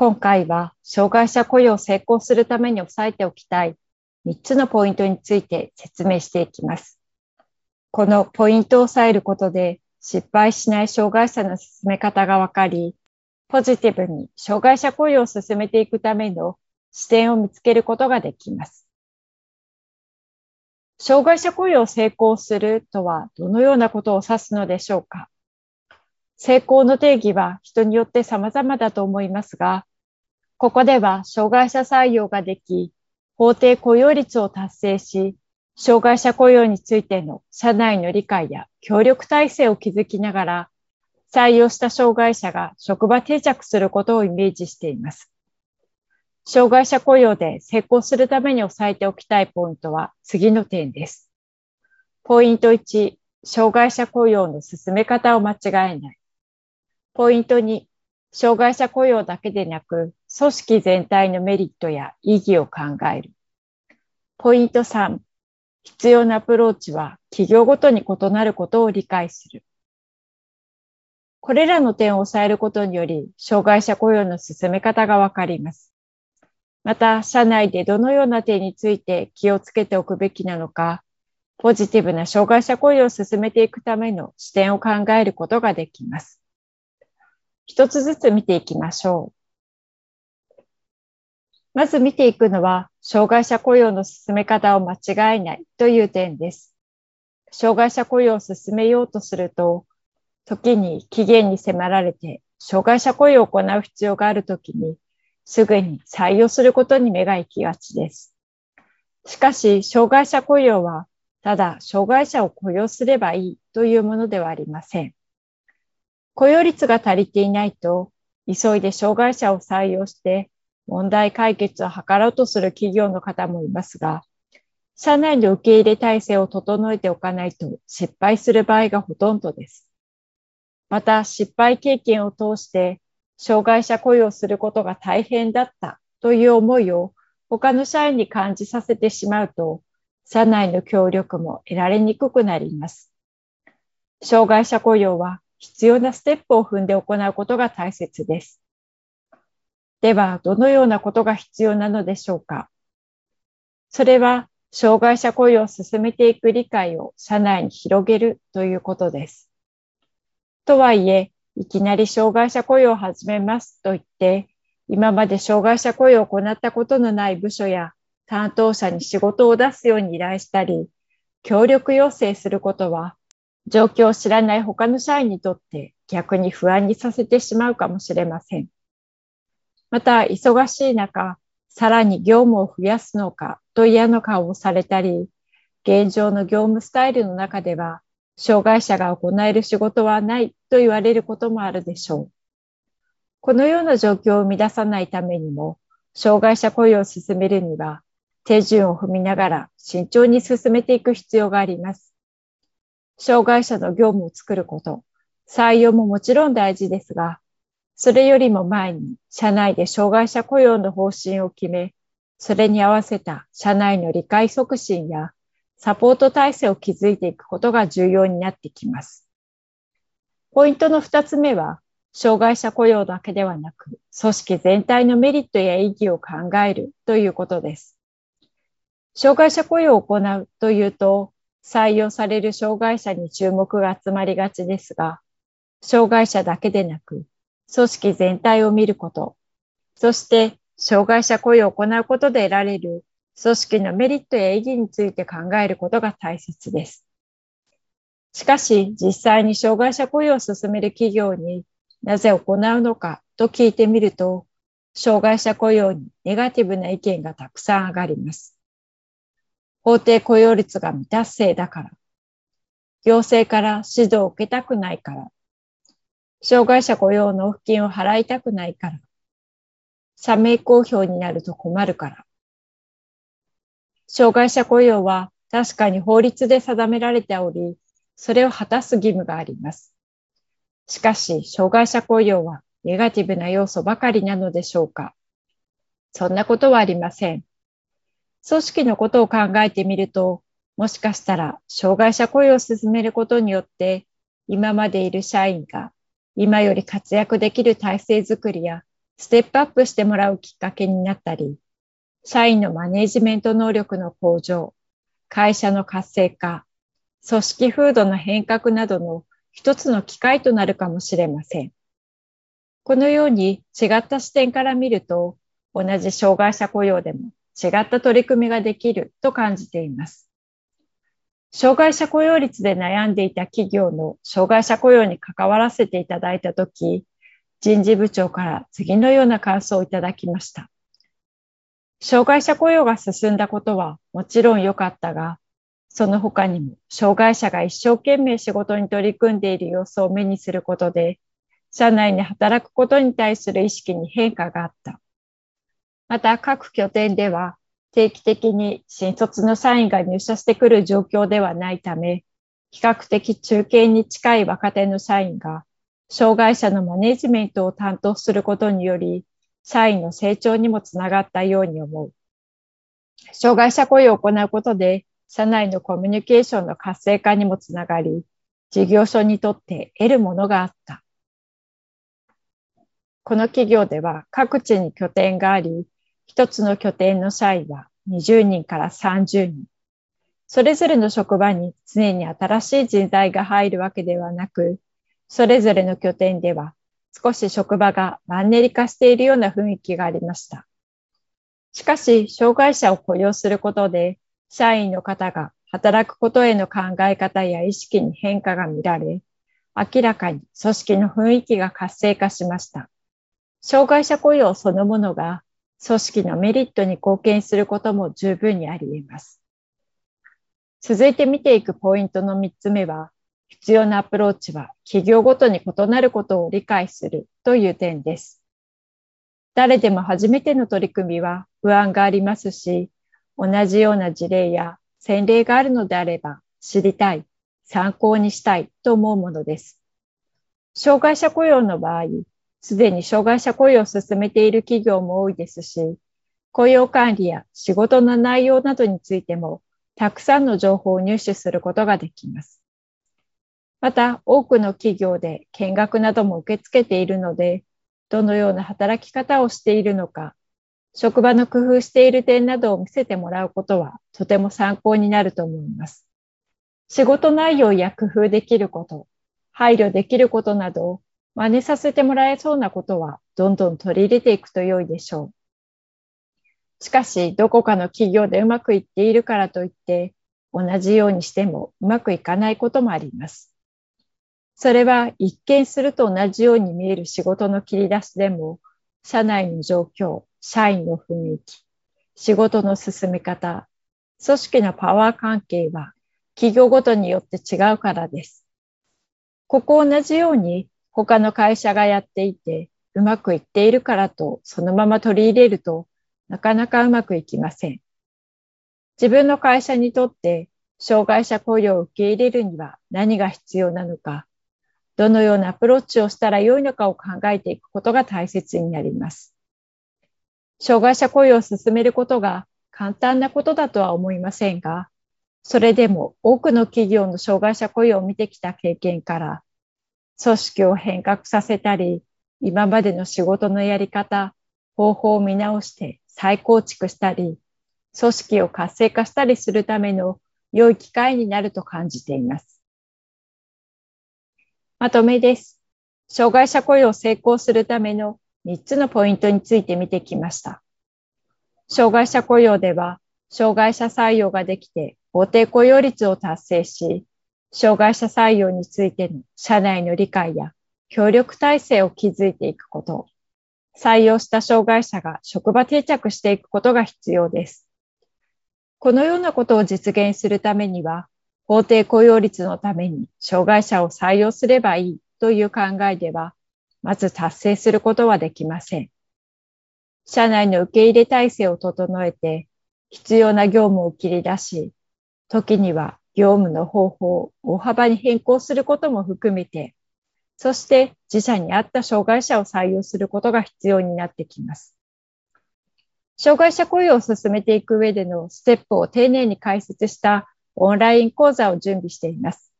今回は、障害者雇用を成功するために押さえておきたい3つのポイントについて説明していきます。このポイントを押さえることで、失敗しない障害者の進め方がわかり、ポジティブに障害者雇用を進めていくための視点を見つけることができます。障害者雇用を成功するとはどのようなことを指すのでしょうか成功の定義は人によって様々だと思いますが、ここでは障害者採用ができ、法定雇用率を達成し、障害者雇用についての社内の理解や協力体制を築きながら、採用した障害者が職場定着することをイメージしています。障害者雇用で成功するために押さえておきたいポイントは次の点です。ポイント1、障害者雇用の進め方を間違えない。ポイント2、障害者雇用だけでなく、組織全体のメリットや意義を考える。ポイント3、必要なアプローチは企業ごとに異なることを理解する。これらの点を抑えることにより、障害者雇用の進め方がわかります。また、社内でどのような点について気をつけておくべきなのか、ポジティブな障害者雇用を進めていくための視点を考えることができます。一つずつ見ていきましょう。まず見ていくのは、障害者雇用の進め方を間違えないという点です。障害者雇用を進めようとすると、時に期限に迫られて、障害者雇用を行う必要があるときに、すぐに採用することに目が行きがちです。しかし、障害者雇用は、ただ障害者を雇用すればいいというものではありません。雇用率が足りていないと、急いで障害者を採用して問題解決を図ろうとする企業の方もいますが、社内の受け入れ体制を整えておかないと失敗する場合がほとんどです。また、失敗経験を通して障害者雇用することが大変だったという思いを他の社員に感じさせてしまうと、社内の協力も得られにくくなります。障害者雇用は必要なステップを踏んで行うことが大切です。では、どのようなことが必要なのでしょうか？それは、障害者雇用を進めていく理解を社内に広げるということです。とはいえ、いきなり障害者雇用を始めますと言って、今まで障害者雇用を行ったことのない部署や担当者に仕事を出すように依頼したり、協力要請することは状況を知らない他の社員にとって逆に不安にさせてしまうかもしれません。また、忙しい中、さらに業務を増やすのかと嫌の顔をされたり、現状の業務スタイルの中では、障害者が行える仕事はないと言われることもあるでしょう。このような状況を生み出さないためにも、障害者雇用を進めるには、手順を踏みながら慎重に進めていく必要があります。障害者の業務を作ること、採用ももちろん大事ですが、それよりも前に社内で障害者雇用の方針を決め、それに合わせた社内の理解促進やサポート体制を築いていくことが重要になってきます。ポイントの二つ目は、障害者雇用だけではなく、組織全体のメリットや意義を考えるということです。障害者雇用を行うというと、採用される障害者に注目が集まりがちですが、障害者だけでなく、組織全体を見ること、そして障害者雇用を行うことで得られる組織のメリットや意義について考えることが大切です。しかし、実際に障害者雇用を進める企業になぜ行うのかと聞いてみると、障害者雇用にネガティブな意見がたくさん上がります。法定雇用率が未達成だから、行政から指導を受けたくないから、障害者雇用納付金を払いたくないから、社名公表になると困るから。障害者雇用は確かに法律で定められており、それを果たす義務があります。しかし、障害者雇用はネガティブな要素ばかりなのでしょうかそんなことはありません。組織のことを考えてみると、もしかしたら障害者雇用を進めることによって、今までいる社員が今より活躍できる体制づくりやステップアップしてもらうきっかけになったり、社員のマネジメント能力の向上、会社の活性化、組織風土の変革などの一つの機会となるかもしれません。このように違った視点から見ると、同じ障害者雇用でも違った取り組みができると感じています。障害者雇用率で悩んでいた企業の障害者雇用に関わらせていただいたとき、人事部長から次のような感想をいただきました。障害者雇用が進んだことはもちろん良かったが、その他にも障害者が一生懸命仕事に取り組んでいる様子を目にすることで、社内に働くことに対する意識に変化があった。また各拠点では定期的に新卒の社員が入社してくる状況ではないため、比較的中堅に近い若手の社員が、障害者のマネジメントを担当することにより、社員の成長にもつながったように思う。障害者雇用を行うことで、社内のコミュニケーションの活性化にもつながり、事業所にとって得るものがあった。この企業では各地に拠点があり、一つの拠点の社員は20人から30人。それぞれの職場に常に新しい人材が入るわけではなく、それぞれの拠点では少し職場がマンネリ化しているような雰囲気がありました。しかし、障害者を雇用することで、社員の方が働くことへの考え方や意識に変化が見られ、明らかに組織の雰囲気が活性化しました。障害者雇用そのものが組織のメリットに貢献することも十分にあり得ます。続いて見ていくポイントの3つ目は、必要なアプローチは企業ごとに異なることを理解するという点です。誰でも初めての取り組みは不安がありますし、同じような事例や先例があるのであれば知りたい、参考にしたいと思うものです。障害者雇用の場合、すでに障害者雇用を進めている企業も多いですし、雇用管理や仕事の内容などについても、たくさんの情報を入手することができます。また、多くの企業で見学なども受け付けているので、どのような働き方をしているのか、職場の工夫している点などを見せてもらうことはとても参考になると思います。仕事内容や工夫できること、配慮できることなど真似させてもらえそうなことはどんどん取り入れていくと良いでしょう。しかし、どこかの企業でうまくいっているからといって、同じようにしてもうまくいかないこともあります。それは一見すると同じように見える仕事の切り出しでも、社内の状況、社員の雰囲気、仕事の進め方、組織のパワー関係は企業ごとによって違うからです。ここ同じように他の会社がやっていて、うまくいっているからとそのまま取り入れるとなかなかうまくいきません。自分の会社にとって障害者雇用を受け入れるには何が必要なのか、どのようなアプローチをしたらよいのかを考えていくことが大切になります。障害者雇用を進めることが簡単なことだとは思いませんが、それでも多くの企業の障害者雇用を見てきた経験から、組織を変革させたり、今までの仕事のやり方、方法を見直して再構築したり、組織を活性化したりするための良い機会になると感じています。まとめです。障害者雇用を成功するための3つのポイントについて見てきました。障害者雇用では、障害者採用ができて法定雇用率を達成し、障害者採用についての社内の理解や協力体制を築いていくこと、採用した障害者が職場定着していくことが必要です。このようなことを実現するためには、法定雇用率のために障害者を採用すればいいという考えでは、まず達成することはできません。社内の受け入れ体制を整えて、必要な業務を切り出し、時には業務の方法を大幅に変更することも含めて、そして自社に合った障害者を採用することが必要になってきます。障害者雇用を進めていく上でのステップを丁寧に解説したオンライン講座を準備しています。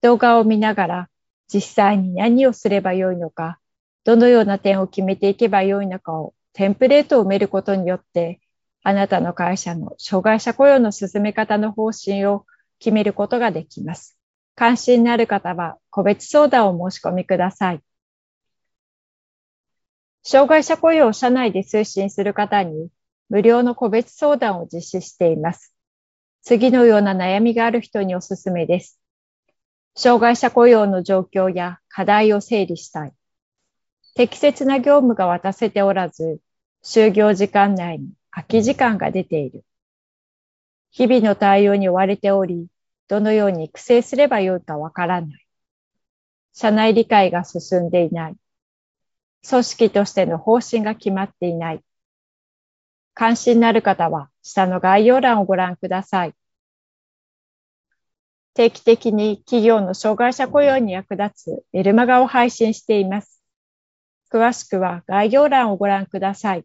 動画を見ながら実際に何をすればよいのか、どのような点を決めていけばよいのかをテンプレートを埋めることによって、あなたの会社の障害者雇用の進め方の方針を決めることができます。関心のある方は個別相談を申し込みください。障害者雇用を社内で推進する方に無料の個別相談を実施しています。次のような悩みがある人におすすめです。障害者雇用の状況や課題を整理したい。適切な業務が渡せておらず、就業時間内に空き時間が出ている。日々の対応に追われており、どのように育成すればよいかわからない。社内理解が進んでいない。組織としての方針が決まっていない。関心のある方は下の概要欄をご覧ください。定期的に企業の障害者雇用に役立つメルマガを配信しています。詳しくは概要欄をご覧ください。